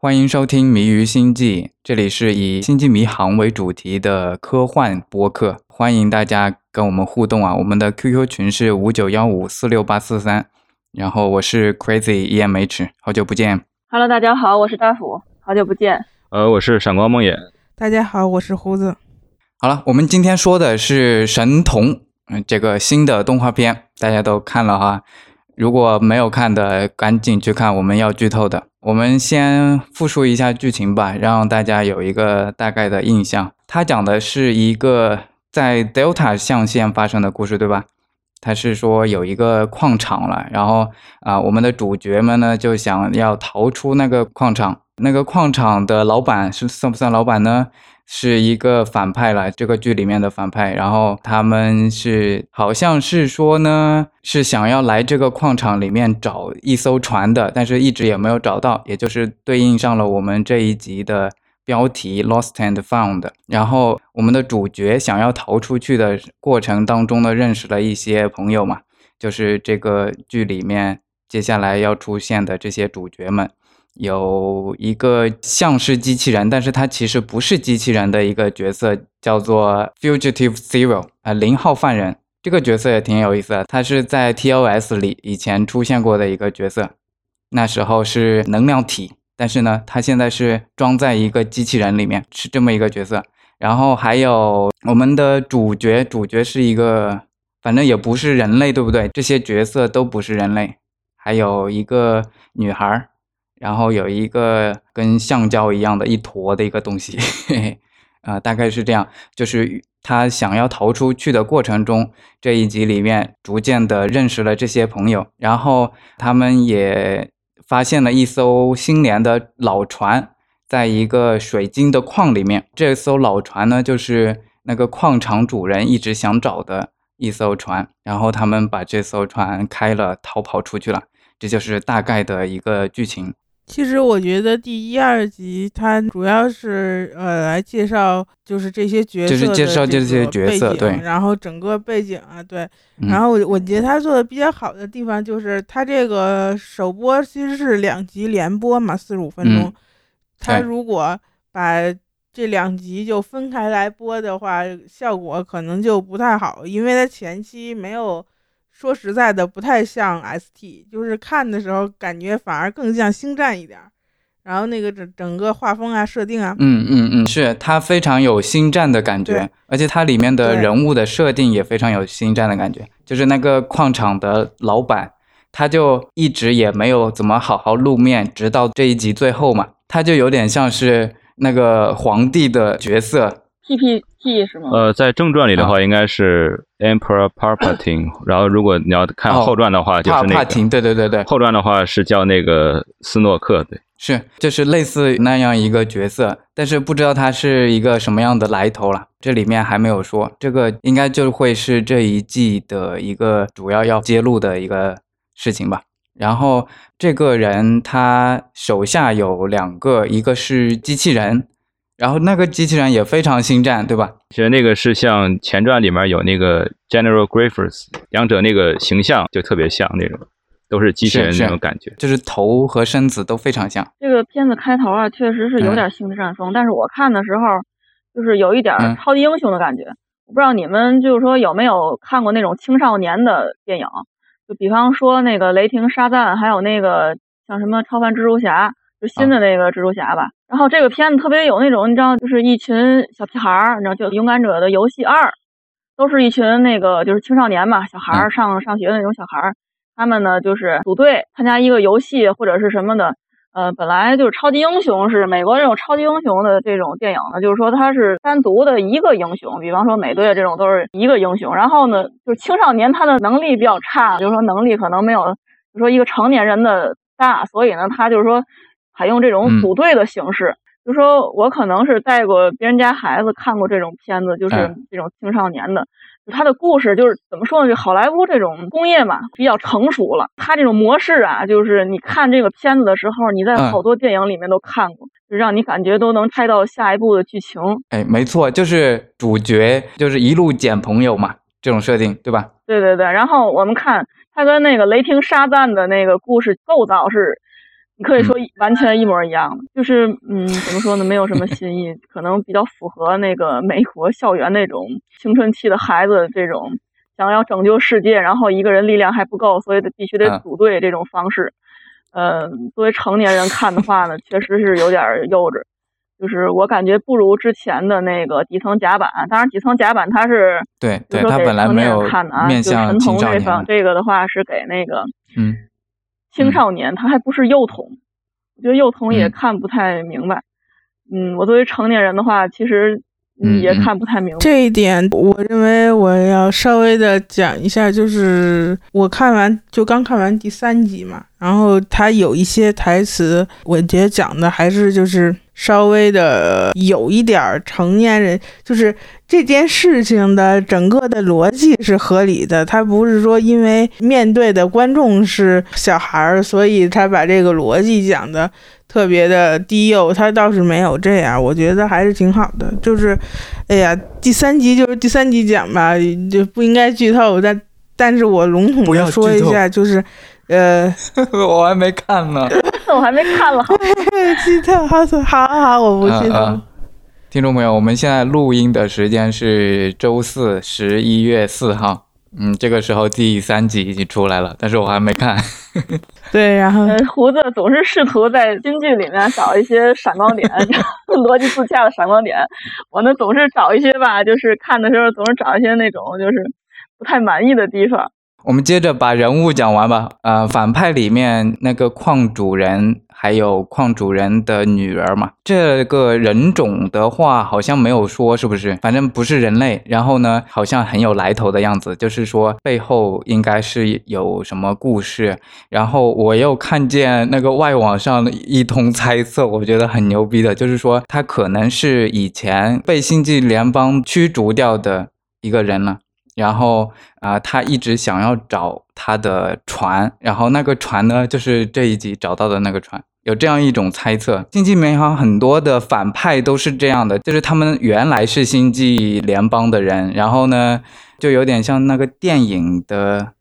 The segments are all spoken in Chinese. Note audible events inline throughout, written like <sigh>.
欢迎收听《迷于星际》，这里是以星际迷航为主题的科幻播客，欢迎大家跟我们互动啊！我们的 QQ 群是五九幺五四六八四三，然后我是 Crazy EMH，好久不见。Hello，大家好，我是大斧，好久不见。呃，我是闪光梦魇。大家好，我是胡子。好了，我们今天说的是《神童》，嗯，这个新的动画片，大家都看了哈。如果没有看的，赶紧去看，我们要剧透的。我们先复述一下剧情吧，让大家有一个大概的印象。它讲的是一个在 Delta 象限发生的故事，对吧？它是说有一个矿场了，然后啊、我们的主角们呢就想要逃出那个矿场。那个矿场的老板是算不算老板呢？是一个反派了，这个剧里面的反派。然后他们是好像是说呢，是想要来这个矿场里面找一艘船的，但是一直也没有找到，也就是对应上了我们这一集的标题 “Lost and Found”。然后我们的主角想要逃出去的过程当中呢，认识了一些朋友嘛，就是这个剧里面接下来要出现的这些主角们。有一个像是机器人，但是它其实不是机器人的一个角色，叫做 Fugitive Zero 啊、零号犯人。这个角色也挺有意思的，他是在 TOS 里以前出现过的一个角色，那时候是能量体，但是呢，他现在是装在一个机器人里面，是这么一个角色。然后还有我们的主角，主角是一个，反正也不是人类，对不对？这些角色都不是人类，还有一个女孩儿。然后有一个跟橡胶一样的一坨的一个东西，嘿嘿，啊，大概是这样。就是他想要逃出去的过程中，这一集里面逐渐的认识了这些朋友，然后他们也发现了一艘新连的老船，在一个水晶的矿里面。这艘老船呢，就是那个矿场主人一直想找的一艘船，然后他们把这艘船开了，逃跑出去了。这就是大概的一个剧情。其实我觉得第一、二集它主要是呃来介绍，就是这些角色就是介绍这些角色对然后整个背景啊，对，嗯然后我我觉得他做的比较好的地方就是他这个首播其实是两集连播嘛，四十五分钟嗯，他对如果把这两集就分开来播的话，效果可能就不太好，因为他前期没有。说实在的，不太像 ST，就是看的时候感觉反而更像星战一点儿。然后那个整整个画风啊、设定啊，嗯嗯嗯，是它非常有星战的感觉，而且它里面的人物的设定也非常有星战的感觉。就是那个矿场的老板，他就一直也没有怎么好好露面，直到这一集最后嘛，他就有点像是那个皇帝的角色。PPT 是吗？呃，在正传里的啊话，应该是 Emperor Palpatine，<laughs> 然后如果你要看哦后传的话，就是那个帕廷对对对对，后传的话是叫那个斯诺克，对，是就是类似那样一个角色，但是不知道他是一个什么样的来头了。这里面还没有说，这个应该就会是这一季的一个主要要揭露的一个事情吧。然后这个人他手下有两个，一个是机器人，然后那个机器人也非常星战，对吧？其实那个是像前传里面有那个 General Grievous，两者那个形象就特别像那种，都是机器人那种感觉。就是头和身子都非常像。这个片子开头啊，确实是有点星战风，但是我看的时候就是有一点嗯超级英雄的感觉。我不知道你们就是说有没有看过那种青少年的电影，就比方说那个雷霆沙赞，还有那个像什么超凡蜘蛛侠，就新的那个蜘蛛侠吧。然后这个片子特别有那种，你知道，就是一群小屁孩儿，你知道，就《勇敢者的游戏二》，都是一群那个就是青少年嘛，小孩儿上上学的那种小孩儿，他们呢就是组队参加一个游戏或者是什么的。呃，本来就是超级英雄是美国这种超级英雄的这种电影呢，就是说他是单独的一个英雄，比方说美队这种都是一个英雄。然后呢，就是青少年他的能力比较差，就是说能力可能没有，就是说一个成年人的大，所以呢，他就是说采用这种嗯组队的形式。就说我可能是带过别人家孩子看过这种片子，就是嗯这种青少年的。他的故事就是怎么说呢？就好莱坞这种工业嘛，比较成熟了。他这种模式啊，就是你看这个片子的时候，你在嗯好多电影里面都看过，就让你感觉都能猜到下一步的剧情。哎，没错，就是主角就是一路捡朋友嘛，这种设定对吧？对对对，然后我们看他跟那个雷霆沙赞的那个故事构造是你可以说完全一模一样的，就是嗯，怎么说呢？没有什么 <laughs> 新意，可能比较符合那个美国校园那种青春期的孩子这种想要拯救世界，然后一个人力量还不够，所以必须得组队这种方式。呃，作为成年人看的话呢，确实是有点幼稚。就是我感觉不如之前的那个底层甲板，当然底层甲板它是对对，它本来没有看的啊，面向青少年。这个的话是给那个嗯青少年，他还不是幼童，我觉得幼童也看不太明白。嗯，我作为成年人的话，其实也看不太明白。这一点，我认为我要稍微的讲一下，就是我看完就刚看完第三集嘛，然后他有一些台词，我觉得讲的还是就是。稍微的有一点成年人，就是这件事情的整个的逻辑是合理的。他不是说因为面对的观众是小孩儿，所以他把这个逻辑讲的特别的低幼。他倒是没有这样，我觉得还是挺好的。就是，哎呀，第三集就是第三集讲吧，就不应该剧透。但但是我笼统的说一下，就是。呃，<laughs> 我还没看呢，我还没看了，<laughs> 剧透，好，好，好，我不剧透。听众朋友，我们现在录音的时间是周四，十一月四号。嗯，这个时候第三集已经出来了，但是我还没看。<laughs> 对，然后胡子总是试图在新剧里面找一些闪光点，<laughs> 逻辑自洽的闪光点。我呢，总是找一些吧，就是看的时候总是找一些那种就是不太满意的地方。我们接着把人物讲完吧。呃，反派里面那个矿主人，还有矿主人的女儿嘛，这个人种的话好像没有说是不是？反正不是人类。然后呢，好像很有来头的样子，就是说背后应该是有什么故事。然后我又看见那个外网上一通猜测，我觉得很牛逼的，就是说他可能是以前被星际联邦驱逐掉的一个人了。然后啊，他一直想要找他的船，然后那个船呢，就是这一集找到的那个船。有这样一种猜测，星际迷航很多的反派都是这样的，就是他们原来是星际联邦的人，然后呢，就有点像那个电影的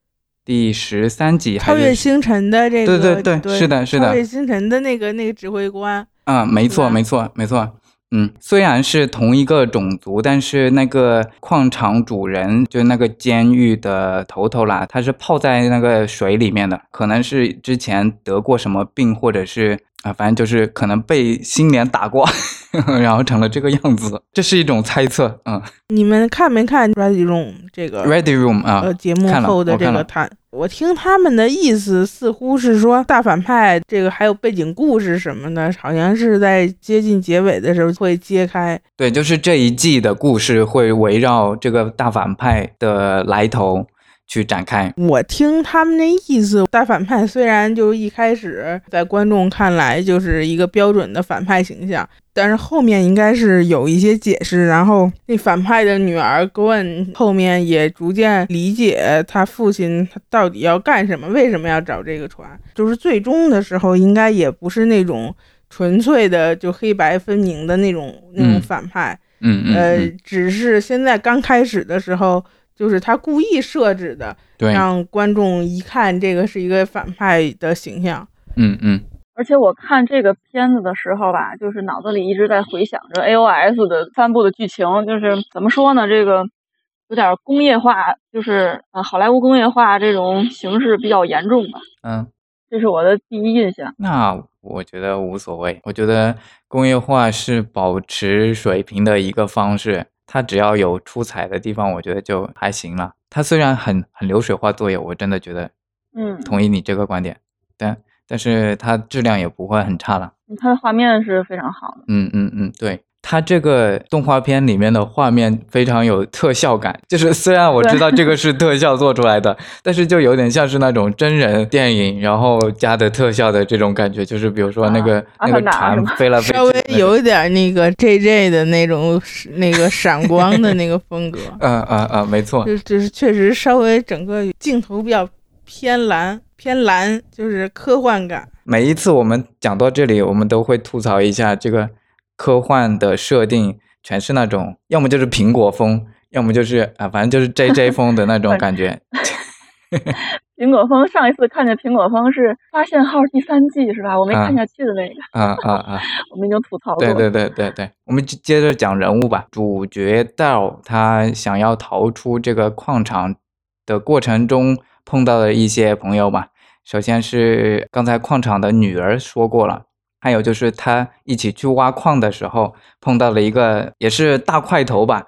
第十三集，超越星辰的这个，对对对，是的，是的，超越星辰的那个那个指挥官，嗯，没错，没错，没错。嗯，虽然是同一个种族，但是那个矿场主人，就那个监狱的头头啦，他是泡在那个水里面的，可能是之前得过什么病，或者是啊，反正就是可能被新年打过，<laughs> 然后成了这个样子，这是一种猜测。嗯，你们看没看《Ready Room》这个《Ready Room》啊？呃，节目后的这个谈。我听他们的意思，似乎是说大反派这个还有背景故事什么的，好像是在接近结尾的时候会揭开。对，就是这一季的故事会围绕这个大反派的来头。去展开。我听他们那意思，大反派虽然就一开始在观众看来就是一个标准的反派形象，但是后面应该是有一些解释。然后那反派的女儿 Gwen 后面也逐渐理解他父亲他到底要干什么，为什么要找这个船。就是最终的时候，应该也不是那种纯粹的就黑白分明的那种那种反派。嗯嗯。呃，只是现在刚开始的时候。就是他故意设置的，让观众一看这个是一个反派的形象。嗯嗯。而且我看这个片子的时候吧，就是脑子里一直在回想着 A O S 的三部的剧情，就是怎么说呢？这个有点工业化，就是啊好莱坞工业化这种形式比较严重吧。嗯，这是我的第一印象。那我觉得无所谓，我觉得工业化是保持水平的一个方式。它只要有出彩的地方，我觉得就还行了。它虽然很很流水化作业，我真的觉得，嗯，同意你这个观点，但但是它质量也不会很差了。它的画面是非常好的。嗯嗯嗯，对。它这个动画片里面的画面非常有特效感，就是虽然我知道这个是特效做出来的，<laughs> 但是就有点像是那种真人电影，然后加的特效的这种感觉，就是比如说那个那个船飞了飞，稍微有一点那个 J J 的那种那个闪光的那个风格。<laughs> 嗯嗯嗯，没错，就就是确实稍微整个镜头比较偏蓝偏蓝，就是科幻感。每一次我们讲到这里，我们都会吐槽一下这个。科幻的设定全是那种，要么就是苹果风，要么就是啊，反正就是 J J 风的那种感觉。<laughs> 苹果风上一次看见苹果风是发现号第三季是吧？我没啊看下去的那个，啊啊啊！<laughs> 我们已经吐槽过了。对对对对对，我们就接着讲人物吧。主角道他想要逃出这个矿场的过程中碰到的一些朋友吧。首先是刚才矿场的女儿说过了，还有就是他一起去挖矿的时候碰到了一个也是大块头吧。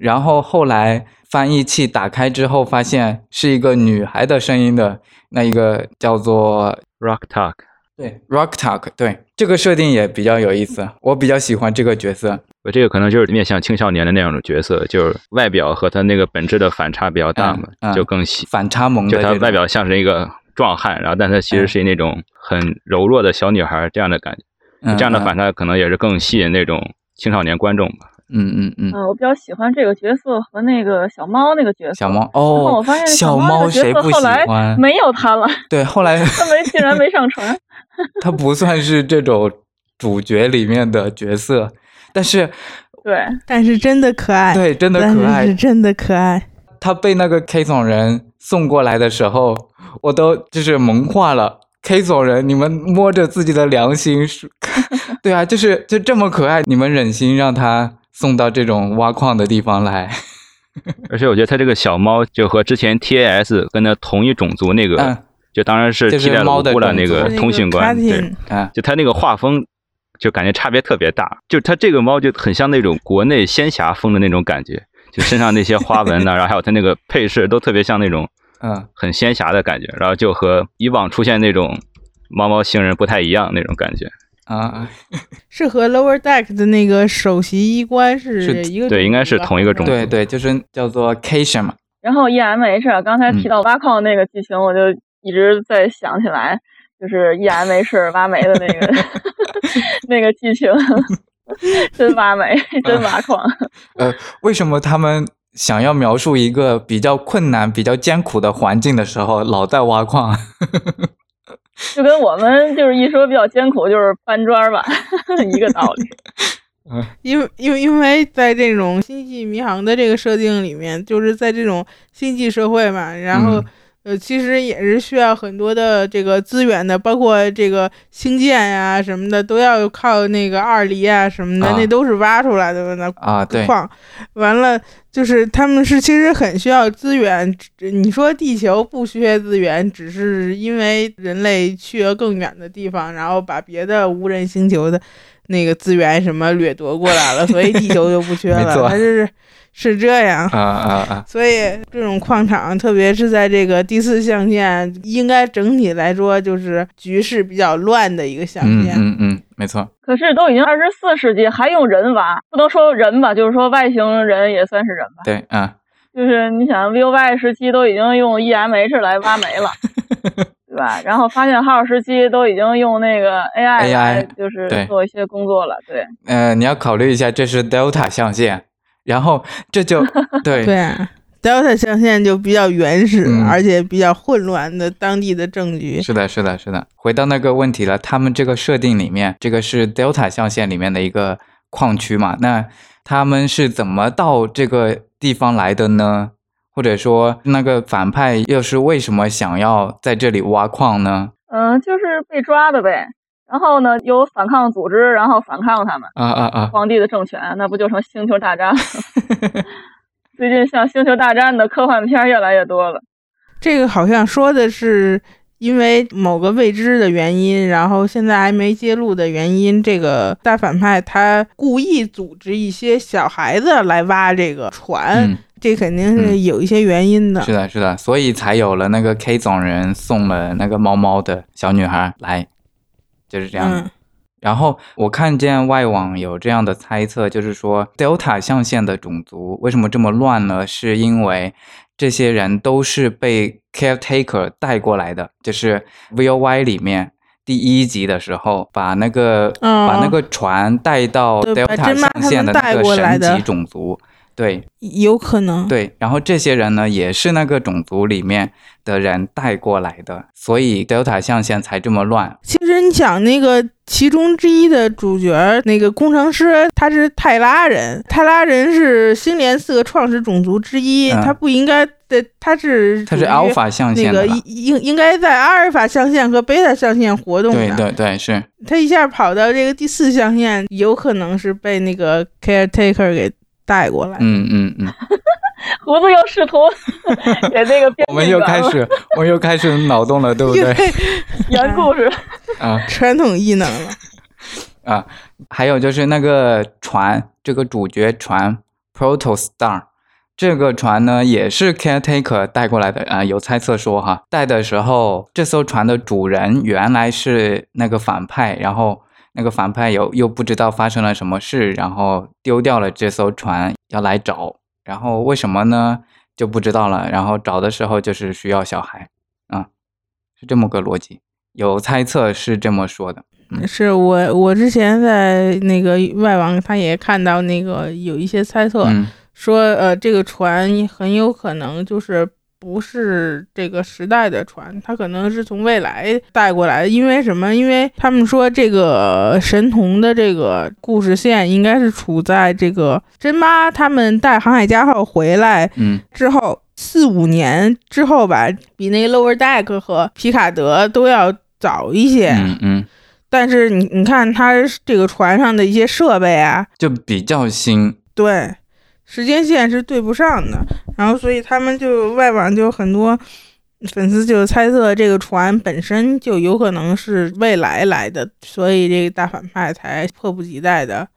然后后来翻译器打开之后，发现是一个女孩的声音的那一个叫做 Rock Talk，对 Rock Talk，对这个设定也比较有意思，我比较喜欢这个角色。我这个可能就是面向青少年的那种角色，就是外表和他那个本质的反差比较大嘛，嗯嗯就更喜，反差萌的就他，外表像是一个壮汉，然后但他其实是那种很柔弱的小女孩这样的感觉，嗯这样的反差可能也是更吸引那种青少年观众吧。嗯嗯嗯，嗯，我比较喜欢这个角色和那个小猫那个角色。小猫哦我哦发现，小猫谁不喜色后来欢？没有他了，<laughs> 对，后来 <laughs> 他没竟然没上船。<laughs> 他不算是这种主角里面的角色，但是对，但是真的可爱，对真的可爱是可爱。真的可爱。他被那个 K 总人送过来的时候，我都就是萌化了。K 总人，你们摸着自己的良心是，<laughs> 对啊，就是就这么可爱，你们忍心让他送到这种挖矿的地方来？<laughs> 而且我觉得他这个小猫就和之前 TAS 跟他同一种族那个，嗯就当然是替代猫的了那个通讯官，对就他那个画风，就感觉差别特别大。就他这个猫就很像那种国内仙侠风的那种感觉，就身上那些花纹呢、<laughs> 然后还有它那个配饰都特别像那种嗯。很仙侠的感觉，然后就和以往出现那种猫猫星人不太一样那种感觉。啊，是和 Lower Deck 的那个首席医官是是一个对应该是同一个种族对对，就是叫做 Cation 嘛，然后 EMH 啊刚才提到挖矿那个剧情，我就一直在想起来，就是 EMH 挖煤的那个 <laughs> 那个剧情，<laughs> 真挖煤，真挖矿。<laughs> 呃，为什么他们想要描述一个比较困难、比较艰苦的环境的时候，老在挖矿？<laughs> 就跟我们就是一说比较艰苦，就是搬砖吧，一个道理。因为因为因为在这种星际迷航的这个设定里面，就是在这种星际社会嘛，然后、嗯呃，其实也是需要很多的这个资源的，包括这个星舰呀、什么的，都要靠那个二离啊什么的，啊那都是挖出来的那啊，对，矿。完了，就是他们是其实很需要资源。你说地球不缺资源，只是因为人类去了更远的地方，然后把别的无人星球的那个资源什么掠夺过来了，所以地球就不缺了。没错它是是这样。啊啊啊，<laughs> 所以这种矿场，特别是在这个第四象限，应该整体来说就是局势比较乱的一个象嗯限。嗯嗯，没错，可是都已经二十四世纪，还用人挖，不能说人吧，就是说外星人也算是人吧。对，啊，就是你想，VOY 时期都已经用 EMH 来挖煤了，<laughs> 对吧？然后发现号时期都已经用那个 AI AI 来就是做一些工作了，对。呃，你要考虑一下，这是 Delta 象限，然后这就 <laughs> 对对啊，Delta 象限就比较原始，嗯而且比较混乱的当地的政局。是的，是的，是的。回到那个问题了，他们这个设定里面，这个是 Delta 象限里面的一个矿区嘛？那他们是怎么到这个地方来的呢？或者说，那个反派又是为什么想要在这里挖矿呢？嗯，就是被抓的呗。然后呢，有反抗组织，然后反抗他们，啊啊啊！皇帝的政权，那不就成星球大战了？<laughs> 最近像星球大战的科幻片越来越多了。这个好像说的是因为某个未知的原因，然后现在还没揭露的原因，这个大反派他故意组织一些小孩子来挖这个船，嗯，这肯定是嗯有一些原因的。是的，是的，所以才有了那个 K 总人送了那个猫猫的小女孩来，就是这样。嗯然后我看见外网有这样的猜测，就是说 Delta 象限的种族为什么这么乱呢？是因为这些人都是被 Caretaker 带过来的，就是 VOY 里面第一集的时候，把那个、哦把那个船带到 Delta 象限的那个神级种族，对有可能。对，然后这些人呢也是那个种族里面的人带过来的，所以 Delta 象限才这么乱。其实你想，那个其中之一的主角，那个工程师，他是泰拉人，泰拉人是星联四个创始种族之一，嗯他不应该对，他是他是属于 alpha 象那限的吧个应应应该在阿尔法象限和贝塔象限活动的。对对对，是，他一下跑到这个第四象限，有可能是被那个 caretaker 给带过来。嗯嗯嗯，<laughs> 胡子又试图 <laughs> 给那个编我们又开始，我们又开始脑洞了，对不对？<laughs> 原故事。啊传统异能了。啊，还有就是那个船，这个主角船 Protostar，这个船呢也是 caretaker 带过来的啊、有猜测说哈，带的时候这艘船的主人原来是那个反派，然后那个反派又又不知道发生了什么事，然后丢掉了这艘船要来找，然后为什么呢？就不知道了，然后找的时候就是需要小孩啊，是这么个逻辑，有猜测是这么说的。是我我之前在那个外网，他也看到那个有一些猜测，嗯。说呃这个船很有可能就是不是这个时代的船，它可能是从未来带过来的。因为什么？因为他们说这个神童的这个故事线应该是处在这个真妈他们带航海家号回来嗯之后四五年之后吧，比那个 Lower Deck 和皮卡德都要早一些。嗯嗯。但是你你看它这个船上的一些设备啊，就比较新，对，时间线是对不上的。然后所以他们就外网就很多粉丝就猜测这个船本身就有可能是未来来的，所以这个大反派才迫不及待的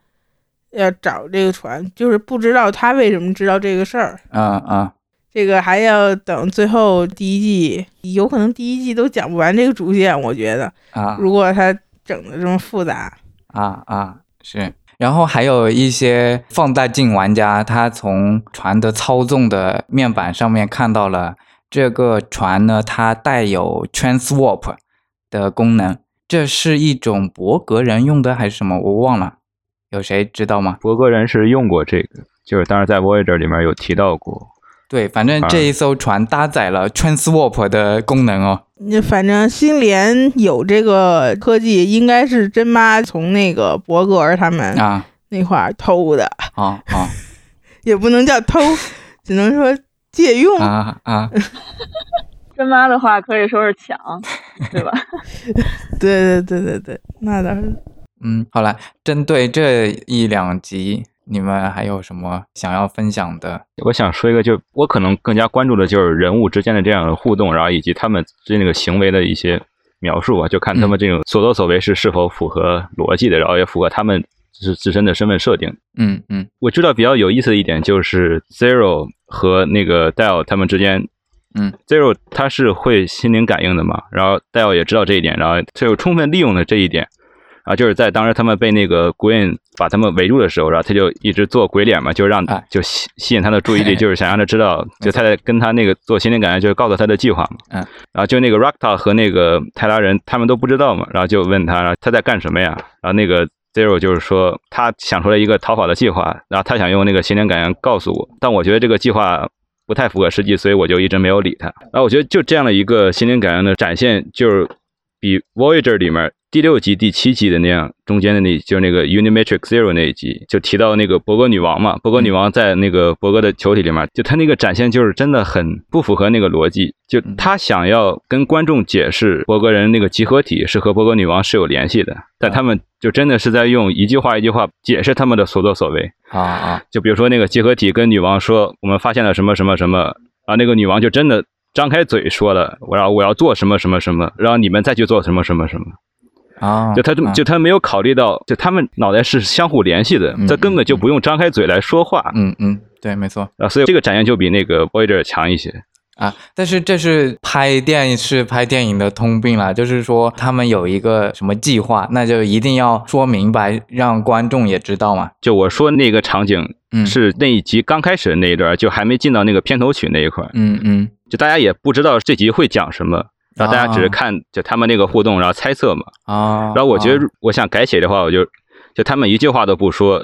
要找这个船，就是不知道他为什么知道这个事儿。啊啊，这个还要等最后第一季，有可能第一季都讲不完这个主线，我觉得，啊如果他整的这么复杂。啊啊是。然后还有一些放大镜玩家，他从船的操纵的面板上面看到了这个船呢，它带有 transwarp 的功能。这是一种博格人用的还是什么？我忘了，有谁知道吗？博格人是用过这个，就是当时在 Voyager 里面有提到过。对，反正这一艘船搭载了 transwarp 的功能哦。那反正星联有这个科技，应该是真妈从那个伯格尔他们啊那块儿偷的，啊啊 <laughs> 也不能叫偷，只能说借用。啊啊！<laughs> 真妈的话可以说是抢，对吧？<laughs> 对对对对对，那倒是。嗯，好了，针对这一两集，你们还有什么想要分享的？我想说一个，就我可能更加关注的就是人物之间的这样的互动，然后以及他们之间那个行为的一些描述吧，就看他们这种所作所为是是否符合逻辑的，然后也符合他们是自身的身份设定。嗯嗯我知道比较有意思的一点就是 Zero 和那个 Dial 他们之间，嗯，Zero 他是会心灵感应的嘛，然后 Dial 也知道这一点，然后他又充分利用了这一点，啊，就是在当时他们被那个 Gwen 把他们围住的时候，然后他就一直做鬼脸嘛，就让哎就吸吸引他的注意力，就是想让他知道，就他在跟他那个做心灵感应，就是告诉他的计划嘛，嗯，然后就那个 Rakta 和那个泰拉人他们都不知道嘛，然后就问他他在干什么呀，然后那个 Zero 就是说他想出来一个逃跑的计划，然后他想用那个心灵感应告诉我，但我觉得这个计划不太符合实际，所以我就一直没有理他。然后我觉得就这样的一个心灵感应的展现，就是比 Voyager 里面第六集、第七集的那样，中间的那就是那个 Unimatrix Zero 那一集，就提到那个博格女王嘛，博格女王在那个博格的球体里面，就她那个展现就是真的很不符合那个逻辑，就她想要跟观众解释博格人那个集合体是和博格女王是有联系的，但他们就真的是在用一句话一句话解释他们的所作所为。啊啊就比如说那个集合体跟女王说，我们发现了什么什么什么，啊，那个女王就真的张开嘴说了，我要我要做什么什么什么，然后你们再去做什么什么什么，啊！就他就就他没有考虑到，就他们脑袋是相互联系的嗯，他根本就不用张开嘴来说话嗯嗯，对，没错啊，所以这个展现就比那个 Voyager 强一些。啊。但是这是拍电视、拍电影的通病啦，就是说他们有一个什么计划，那就一定要说明白，让观众也知道嘛。就我说那个场景嗯，，是那一集刚开始的那一段，就还没进到那个片头曲那一块，嗯嗯就大家也不知道这集会讲什么。然后大家只是啊。看就他们那个互动，然后猜测嘛。啊。然后我觉得啊我想改写的话，我就就他们一句话都不说，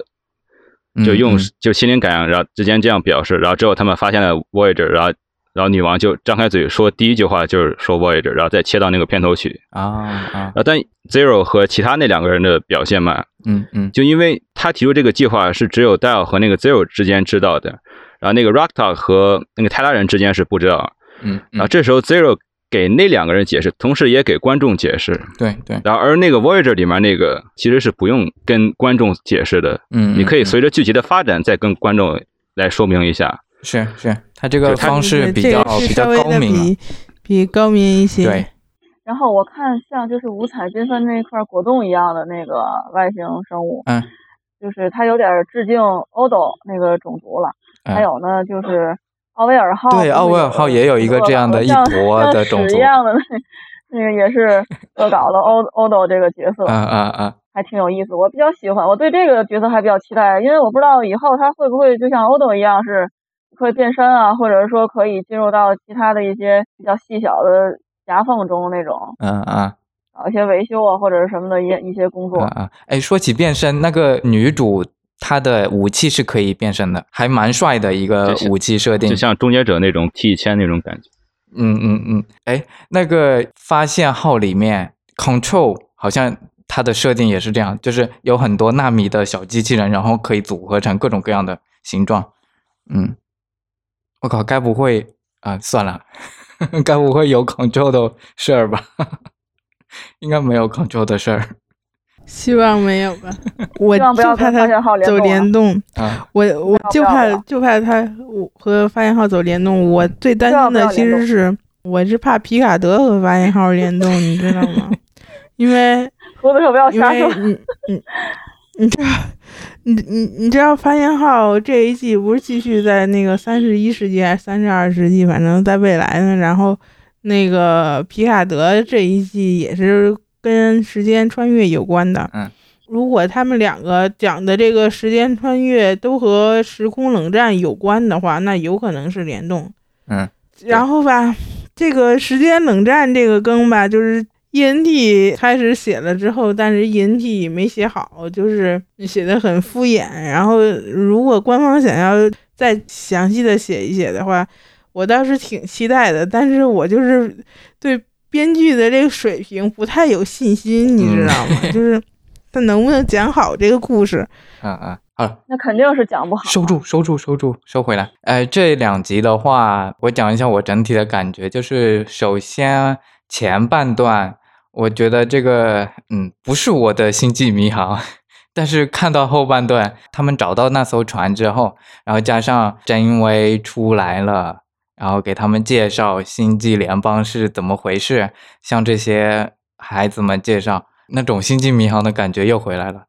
就用嗯就心灵感应，然后之间这样表示，然后之后他们发现了 Voyager，然后然后女王就张开嘴说第一句话就是说 Voyager，然后再切到那个片头曲，啊啊。但 Zero 和其他那两个人的表现嘛，嗯嗯。就因为他提出这个计划是只有 Dial 和那个 Zero 之间知道的，然后那个 Rocktalk 和那个泰拉人之间是不知道，嗯，然后这时候 Zero 给那两个人解释，同时也给观众解释。对对，然后而那个 Voyager 里面那个其实是不用跟观众解释的，嗯，你可以嗯随着剧集的发展再跟观众来说明一下。是是，他这个他方式比较比较高明了，比比高明一些。对，然后我看像就是五彩缤纷那块果冻一样的那个外星生物，嗯，就是它有点致敬欧斗那个种族了。嗯还有呢，就是奥威尔号，对奥威尔号也有一个这样的一像坨的种族像屎一样的那那个也是恶搞的欧欧斗这个角色，嗯嗯嗯，还挺有意思。我比较喜欢，我对这个角色还比较期待，因为我不知道以后他会不会就像欧斗一样是可以变身啊，或者是说可以进入到其他的一些比较细小的夹缝中那种。嗯嗯搞一些维修啊或者是什么的一一些工作。啊啊！哎，说起变身，那个女主她的武器是可以变身的，还蛮帅的一个武器设定就。像终结者那种 T 签那种感觉。嗯嗯嗯，哎，那个发现号里面 Control 好像它的设定也是这样，就是有很多纳米的小机器人，然后可以组合成各种各样的形状。嗯，我靠，该不会啊？算了，<laughs> 该不会有 Control 的事儿吧？<laughs> 应该没有 Control 的事儿希望没有吧。<laughs> 我就怕他走联动啊联动，啊。我我就怕就怕他我和发现号走联动。我最担心的其实是我是怕皮卡德和发现号联动，你知道吗？<laughs> 因为 <laughs> 胡子手不要因瞎说。为你你你知道你你你知道发现号这一季不是继续在那个三十一世纪还是三十二世纪，反正在未来呢。然后那个皮卡德这一季也是跟时间穿越有关的。嗯，如果他们两个讲的这个时间穿越都和时空冷战有关的话，那有可能是联动。嗯，然后吧，这个时间冷战这个更吧，就是 ENT 开始写了之后，但是 ENT 没写好，就是写的很敷衍。然后如果官方想要再详细的写一写的话，我倒是挺期待的。但是我就是对编剧的这个水平不太有信心，你知道吗？<laughs> 就是他能不能讲好这个故事？啊啊，好了，那肯定是讲不好。收住，收住，收住，收回来。呃，这两集的话，我讲一下我整体的感觉，就是首先前半段，我觉得这个嗯不是我的星际迷航，<laughs> 但是看到后半段，他们找到那艘船之后，然后加上真威出来了。然后给他们介绍星际联邦是怎么回事，向这些孩子们介绍那种星际迷航的感觉又回来了。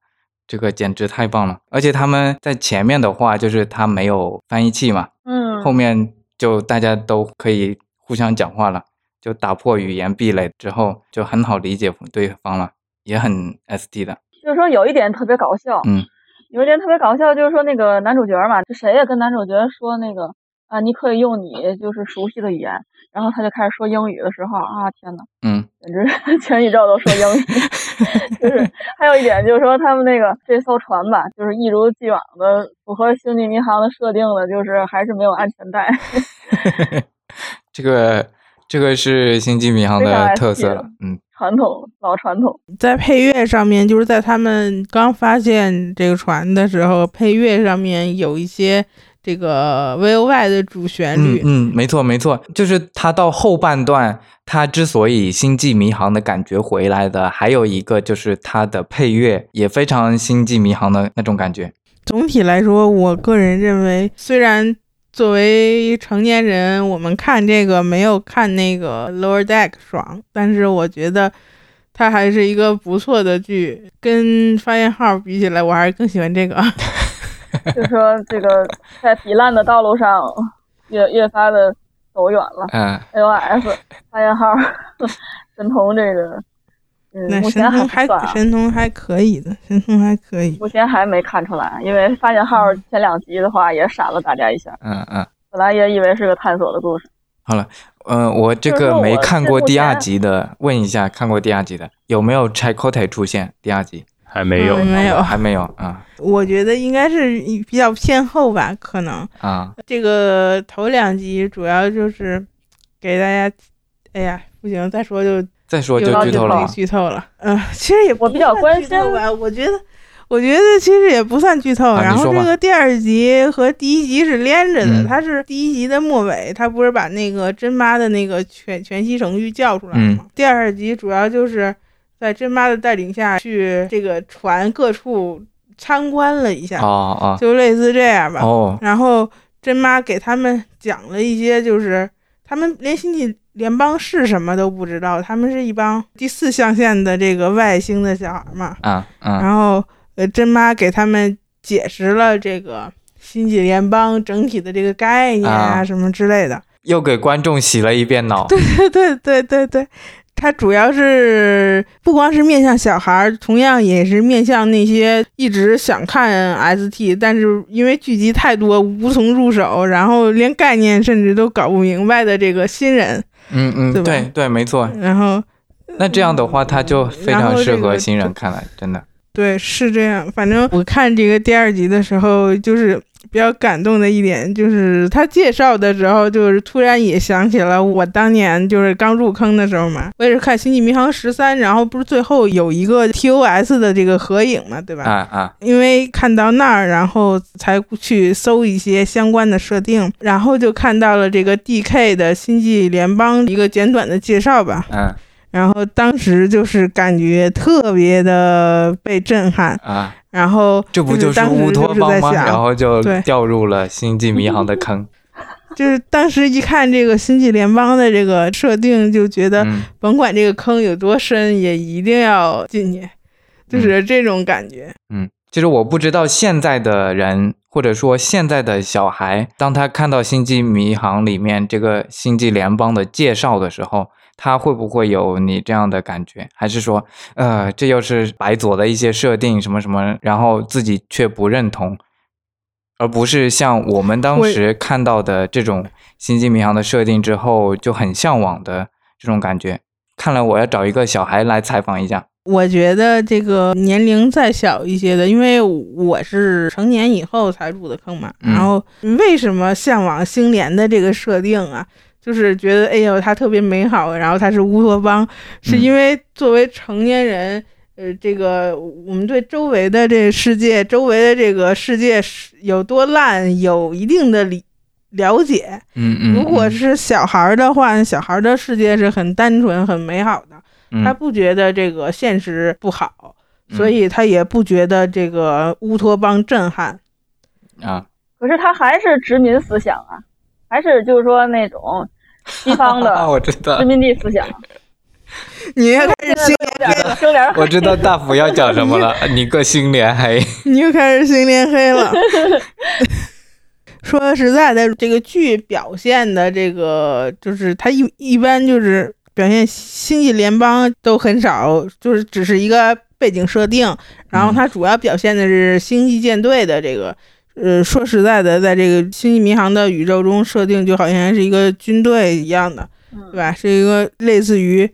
这个简直太棒了！而且他们在前面的话，就是他没有翻译器嘛，嗯，后面就大家都可以互相讲话了，就打破语言壁垒之后，就很好理解对方了，也很 SD 的。就是说有一点特别搞笑，嗯，有一点特别搞笑，就是说那个男主角嘛，这谁也跟男主角说那个啊，你可以用你就是熟悉的语言，然后他就开始说英语的时候啊，天呐，嗯，简直 <laughs> 全宇宙都说英语。<laughs> 就是还有一点就是说，他们那个这艘船吧，就是一如既往的符合星际迷航的设定的，就是还是没有安全带。<laughs> 这个这个是星际迷航的特色了，嗯传统老传统，在配乐上面，就是在他们刚发现这个船的时候，配乐上面有一些这个 V O Y 的主旋律。嗯嗯，没错没错，就是它到后半段，它之所以星际迷航的感觉回来的，还有一个就是它的配乐也非常星际迷航的那种感觉。总体来说，我个人认为，虽然作为成年人，我们看这个没有看那个 Lower Deck 爽，但是我觉得它还是一个不错的剧。跟发现号比起来，我还是更喜欢这个。就是说这个在糜烂的道路上越越发的走远了。嗯 AOS 发现号 <laughs> 神童这个，嗯，那目前还神童还神童还可以的，神童还可以。目前还没看出来，因为发现号前两集的话也闪了大家一下，嗯嗯，本来也以为是个探索的故事。好了，呃，我这个没看过第二集的，问一下看过第二集的有没有 Chakotay 出现？第二集还没有，嗯没有。还没有啊。我觉得应该是比较偏后吧，可能。啊。这个头两集主要就是给大家，哎呀，不行，再说就再说就剧透了。啊。剧透了。嗯、其实也我比较关心剧透吧，我觉得，我觉得其实也不算剧透。然后这个第二集和第一集是连着的，嗯。它是第一集的末尾，他不是把那个真妈的那个全全息程序叫出来了？第二集主要就是在甄妈的带领下去这个船各处参观了一下，哦哦就类似这样吧。哦，然后甄妈给他们讲了一些，就是他们连星际联邦是什么都不知道，他们是一帮第四象限的这个外星的小孩嘛。啊嗯然后呃，甄妈给他们解释了这个星际联邦整体的这个概念啊啊什么之类的。又给观众洗了一遍脑。对对对对对，它主要是不光是面向小孩儿，同样也是面向那些一直想看 ST，但是因为剧集太多无从入手，然后连概念甚至都搞不明白的这个新人。嗯嗯，对对对，没错。然后那这样的话，它就非常适合新人看了，真的。对，是这样。反正我看这个第二集的时候，就是比较感动的一点，就是他介绍的时候，就是突然也想起了我当年就是刚入坑的时候嘛，我也是看《星际迷航十三》，然后不是最后有一个 TOS 的这个合影嘛，对吧？啊啊，因为看到那儿，然后才去搜一些相关的设定，然后就看到了这个 DK 的星际联邦一个简短的介绍吧。嗯然后当时就是感觉特别的被震撼，啊，然后这不就是当乌托邦吗？然后就掉入了星际迷航的坑。<laughs> 就是当时一看这个星际联邦的这个设定，就觉得嗯甭管这个坑有多深，也一定要进去，就是这种感觉。嗯，其实我不知道现在的人，或者说现在的小孩，当他看到《星际迷航》里面这个星际联邦的介绍的时候，他会不会有你这样的感觉？还是说，呃，这又是白左的一些设定什么什么，然后自己却不认同，而不是像我们当时看到的这种《星际迷航》的设定之后就很向往的这种感觉？看来我要找一个小孩来采访一下。我觉得这个年龄再小一些的，因为我是成年以后才入的坑嘛。嗯然后为什么向往星联的这个设定啊？就是觉得哎呦，它特别美好，然后它是乌托邦，是嗯因为作为成年人，呃，这个我们对周围的这个世界，周围的这个世界是有多烂，有一定的理了解。嗯嗯，如果嗯是小孩儿的话，小孩儿的世界是很单纯、很美好的。嗯他不觉得这个现实不好，嗯所以他也不觉得这个乌托邦震撼。啊，可是他还是殖民思想啊，还是就是说那种西方的 <laughs> 我知道殖，民地思想。<laughs> 你又开始星有点生点我知道大福要讲什么了，<laughs> 你个心脸黑。你又开始星联黑了。说实在的，这个剧表现的这个就是它一一般就是表现星际联邦都很少，就是只是一个背景设定，然后它主要表现的是星际舰队的这个。呃，说实在的，在这个星际迷航的宇宙中设定，就好像是一个军队一样的，嗯对吧？是一个类似于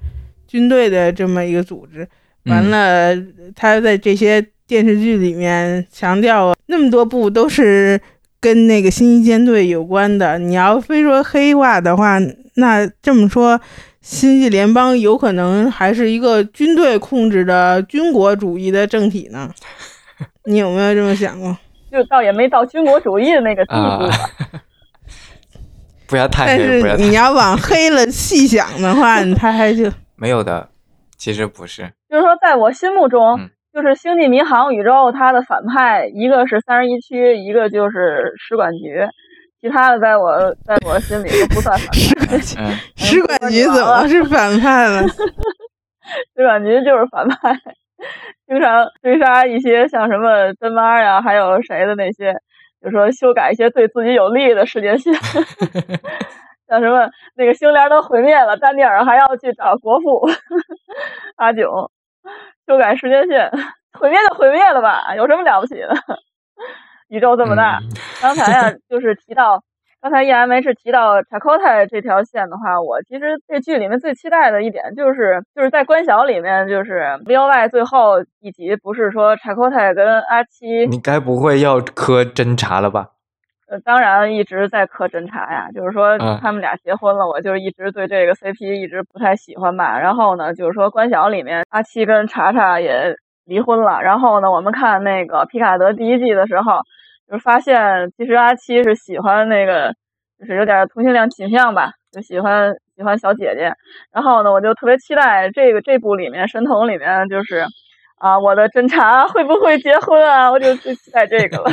军队的这么一个组织。完了，他在这些电视剧里面强调那么多部都是跟那个星际舰队有关的。你要非说黑化的话，那这么说，星际联邦有可能还是一个军队控制的军国主义的政体呢？你有没有这么想过？就倒也没到军国主义的那个地步 <laughs> 不要太但是你要往黑了细想的话，<laughs> 他还就没有的，其实不是。就是说，在我心目中，嗯就是《星际迷航》宇宙它的反派，一个是三十一区，一个就是使馆局，其他的在我在我心里都不算反派。<laughs> 嗯使馆局怎么是反派了？使馆局就是反派，经常追杀一些像什么真妈呀，还有谁的那些，就说修改一些对自己有利的世界线，<laughs> 像什么那个星联都毁灭了，丹尼尔还要去找国父阿炯修改时间线，毁灭就毁灭了吧，有什么了不起的？<laughs> 宇宙这么大，嗯刚才呀，就是提到刚才 EMH 提到 Chakotay 这条线的话，我其实这剧里面最期待的一点就是就是在关晓里面，就是 VOY 最后一集不是说 Chakotay 跟阿七，你该不会要磕侦查了吧？呃，当然一直在磕侦查呀，就是说嗯他们俩结婚了，我就一直对这个 CP 一直不太喜欢吧。然后呢，就是说关晓里面阿七跟查查也离婚了。然后呢，我们看那个皮卡德第一季的时候，就发现其实阿七是喜欢那个，就是有点同性恋倾向吧，就喜欢喜欢小姐姐。然后呢，我就特别期待这个这部里面神童里面就是啊，我的侦查会不会结婚啊？我就最期待这个了，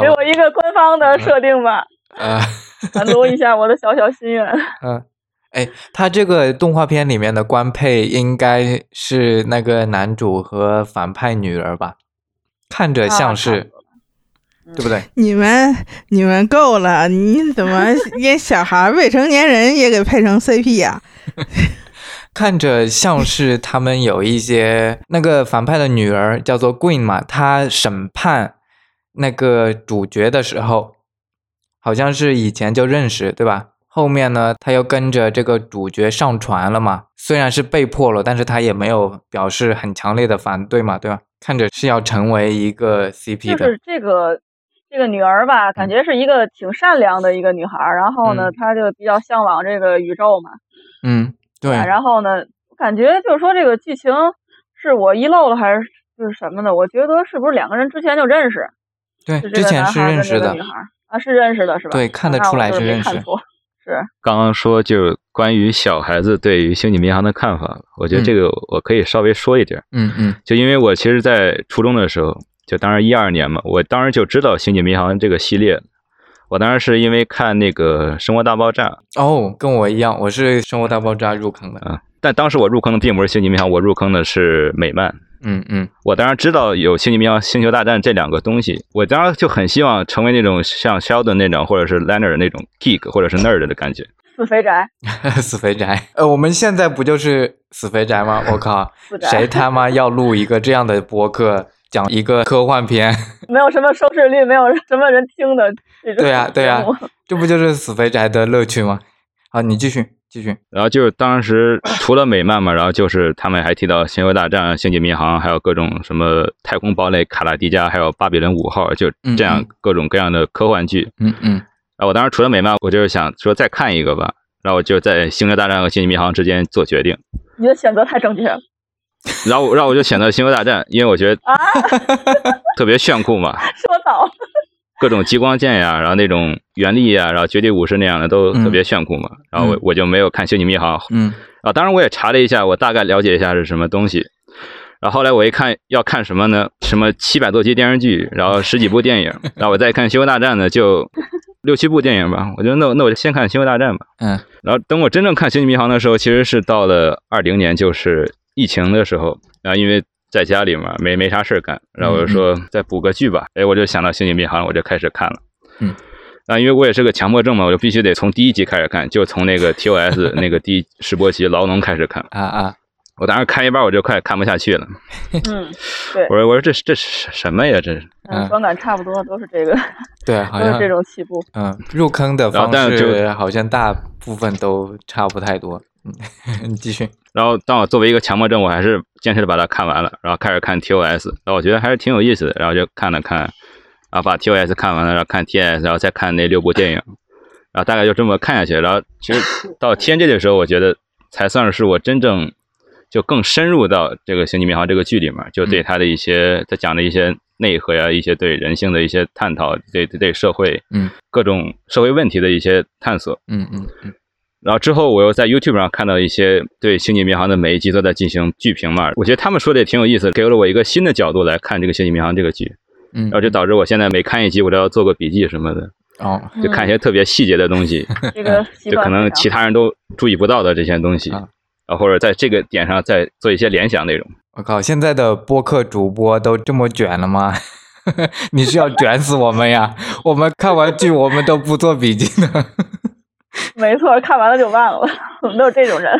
给我一个官方的设定吧，啊，<laughs> 满足一下我的小小心愿。嗯，<laughs> 哎，他这个动画片里面的官配应该是那个男主和反派女儿吧？看着像是，对不对？你们你们够了！你怎么连小孩未成年人也给配成 CP 呀、<laughs> 看着像是他们有一些那个反派的女儿叫做 Queen 嘛，她审判那个主角的时候，好像是以前就认识，对吧？后面呢，他又跟着这个主角上船了嘛，虽然是被迫了，但是他也没有表示很强烈的反对嘛，对吧？看着是要成为一个 CP 的，就是这个这个女儿吧，感觉是一个挺善良的一个女孩儿，然后呢，嗯她就比较向往这个宇宙嘛，嗯，对，啊然后呢，感觉就是说这个剧情是我遗漏了还是就是什么的？我觉得是不是两个人之前就认识？对，之前是认识的女，孩儿啊，是认识的是吧？对看得出来是认识是刚刚说就是关于小孩子对于星际迷航的看法，我觉得这个我可以稍微说一点。嗯嗯就因为我其实，在初中的时候，就当时一二年嘛，我当时就知道星际迷航这个系列。我当时是因为看那个《生活大爆炸》哦，跟我一样，我是《生活大爆炸》入坑的，啊，但当时我入坑的并不是星际迷航，我入坑的是美漫。嗯嗯我当然知道有星际迷航、星球大战这两个东西，我当时就很希望成为那种像 Sheldon 那种，或者是 Leonard 那种 geek 或者是 nerd 的感觉。<laughs> 死肥宅，<laughs> 死肥宅，呃，我们现在不就是死肥宅吗？我靠，<laughs> 谁他妈要录一个这样的播客，讲一个科幻片？<laughs> 没有什么收视率，没有什么人听的这种对呀对呀这不就是死肥宅的乐趣吗？好，你继续继续。然后就是当时除了美漫嘛，然后就是他们还提到《星球大战》《星际迷航》，还有各种什么太空堡垒、卡拉迪加，还有巴比伦五号，就这样各种各样的科幻剧。嗯嗯然后我当时除了美漫，我就是想说再看一个吧，然后我就在《星球大战》和《星际迷航》之间做决定，你的选择太正确了然后然后我就选择《星球大战》，因为我觉得啊！特别炫酷嘛，<laughs> 说早，各种激光剑呀，然后那种原力呀，然后绝地武士那样的都特别炫酷嘛。然后我嗯我就没有看《星际迷航》嗯啊，当然我也查了一下，我大概了解一下是什么东西。然后后来我一看要看什么呢？什么七百多集电视剧，然后十几部电影，<laughs> 然后我再看《星球大战》呢，就六七部电影吧。我觉得那那我就先看《星球大战》吧。嗯然后等我真正看《星际迷航》的时候，其实是到了二零年，就是疫情的时候。然后因为在家里嘛，没没啥事儿干，然后我就说再补个剧吧。哎，我就想到《星际迷航》，我就开始看了。嗯。啊，因为我也是个强迫症嘛，我就必须得从第一集开始看，就从那个 <laughs> TOS 那个第一试播集牢笼开始看。啊啊，我当时看一半我就快看不下去了，嗯，对我，说我说这这是什么呀？这是嗯，嗯观感差不多，都是这个，<laughs> 对，好像都是这种起步。嗯，入坑的然后方式好像大部分都差不太多。嗯，你继续。<laughs> 然后当我作为一个强迫症，我还是坚持的把它看完了，然后开始看 TOS，然后我觉得还是挺有意思的，然后就看了看，然后把 TOS 看完了，然后看 TS，然后再看那六部电影，然后大概就这么看下去。然后其实到 TNG 的时候，我觉得才算是我真正就更深入到这个《星际迷航》这个剧里面，就对它的一些他讲的一些内核呀，一些对人性的一些探讨，对对对社会嗯各种社会问题的一些探索。嗯嗯嗯然后之后我又在 YouTube 上看到一些对《星际迷航》的每一集都在进行剧评嘛，我觉得他们说的也挺有意思，给了我一个新的角度来看这个《星际迷航》这个剧，嗯，然后就导致我现在每看一集我都要做个笔记什么的，哦，就看一些特别细节的东西，<laughs> 嗯这个就可能其他人都注意不到的这些东西，啊啊，或者在这个点上再做一些联想内容。我靠，现在的播客主播都这么卷了吗？<laughs> 你是要卷死我们呀？<laughs> 我们看完剧我们都不做笔记的。<laughs> 没错，看完了就忘了，我们都是这种人。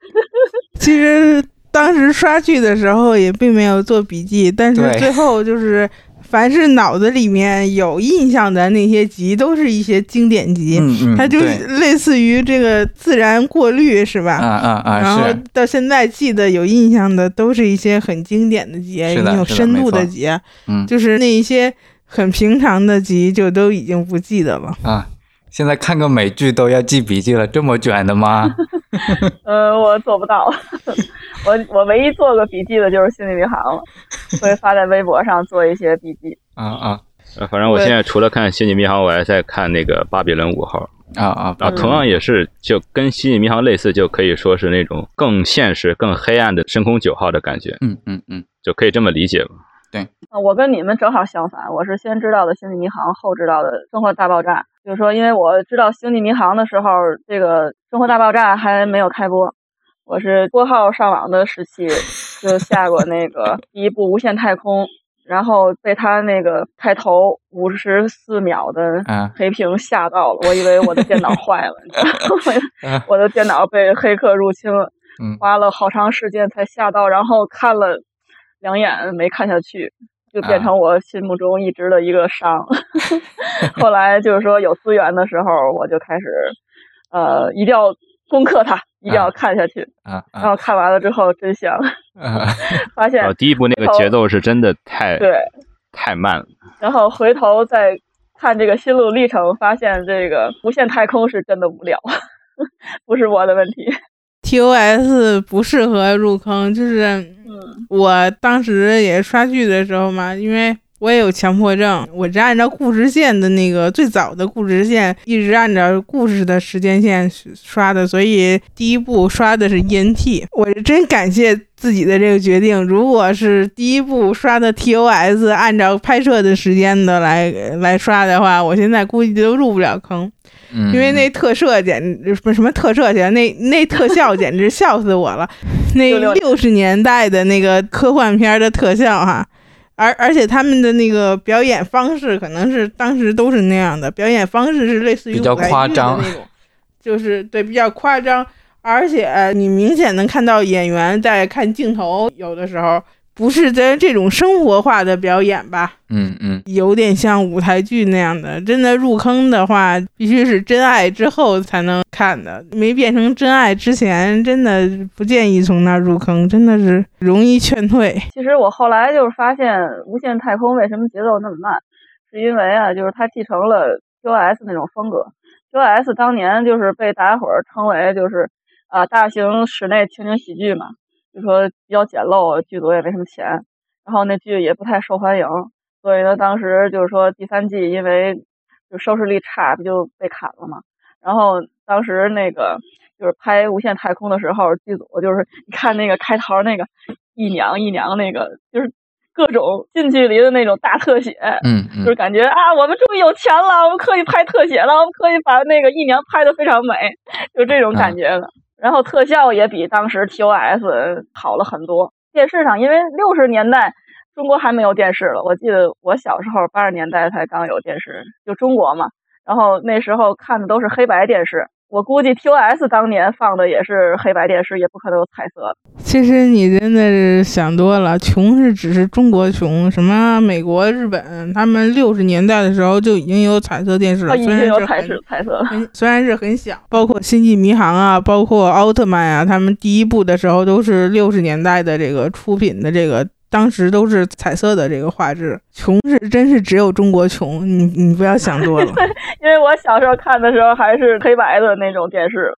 <laughs> 其实当时刷剧的时候也并没有做笔记，但是最后就是凡是脑子里面有印象的那些集，都是一些经典集。嗯嗯，它就是类似于这个自然过滤，是吧？啊啊啊，然后到现在记得有印象的，都是一些很经典的集，有深度的集，嗯就是那一些很平常的集，就都已经不记得了。啊。现在看个美剧都要记笔记了，这么卷的吗？<laughs> 呃，我做不到，<laughs> 我我唯一做过笔记的就是《星际迷航》了，会发在微博上做一些笔记。啊啊呃，反正我现在除了看《星际迷航》，我还在看那个《巴比伦五号》，啊啊！啊同样也是就跟《星际迷航》类似，就可以说是那种更现实、更黑暗的《深空九号》的感觉，嗯嗯嗯，就可以这么理解吧。啊，我跟你们正好相反，我是先知道的《星际迷航》，后知道的《生活大爆炸》。就是说，因为我知道《星际迷航》的时候，这个《生活大爆炸》还没有开播，我是拨号上网的时期就下过那个第一部《无限太空》，然后被他那个开头五十四秒的啊黑屏吓到了，我以为我的电脑坏了，你知道吗 <laughs> 啊我的电脑被黑客入侵了。嗯花了好长时间才吓到，然后看了两眼没看下去，就变成我心目中一直的一个伤。<laughs> 后来就是说有资源的时候，我就开始呃一定要攻克它，一定要看下去。啊然啊后看完了之后真香，啊！<laughs> 发现第一部那个节奏是真的太对，太慢了，然后回头再看这个心路历程，发现这个无限太空是真的无聊，<laughs> 不是我的问题。TOS 不适合入坑，就是嗯我当时也刷剧的时候嘛，因为我也有强迫症，我是按照故事线的那个最早的故事线，一直按照故事的时间线刷的，所以第一部刷的是 ENT，我是真感谢自己的这个决定。如果是第一部刷的 TOS，按照拍摄的时间的来来刷的话，我现在估计都入不了坑。嗯。因为那特摄简直不是什么特摄去，那那特效简直笑死我了。<laughs> 那六十年代的那个科幻片的特效哈，而而且他们的那个表演方式可能是当时都是那样的，表演方式是类似于比较舞台剧的夸张。那种，就是对比较夸张，而且呃你明显能看到演员在看镜头，有的时候不是在这种生活化的表演吧。嗯嗯有点像舞台剧那样的，真的入坑的话，必须是真爱之后才能看的。没变成真爱之前，真的不建议从那儿入坑，真的是容易劝退。<laughs> 其实我后来就是发现，无限太空为什么节奏那么慢，是因为啊，就是它继承了 QS 那种风格。QS 当年就是被大家伙儿称为就是啊大型室内情景喜剧嘛，就说比较简陋，剧组也没什么钱，然后那剧也不太受欢迎，所以呢，当时就是说第三季因为就收视率差，不就被砍了嘛。然后当时那个就是拍《无限太空》的时候，剧组就是你看那个开头那个一娘一娘那个，就是各种近距离的那种大特写，嗯就是嗯感觉啊，我们终于有钱了，我们可以拍特写了，我们可以把那个一娘拍得非常美，就这种感觉的。然后特效也比当时 TOS 好了很多。电视上，因为六十年代中国还没有电视了，我记得我小时候八十年代才刚有电视，就中国嘛。然后那时候看的都是黑白电视，我估计 TOS 当年放的也是黑白电视，也不可能有彩色。其实你真的是想多了，穷是只是中国穷，什么美国、日本，他们六十年代的时候就已经有彩色电视了，它已经有彩色彩色了。虽然是很小，包括《星际迷航》啊，包括奥特曼啊，他们第一部的时候都是六十年代的这个出品的这个。当时都是彩色的这个画质，穷是真是只有中国穷，你你不要想多了。<laughs> 因为我小时候看的时候还是黑白的那种电视。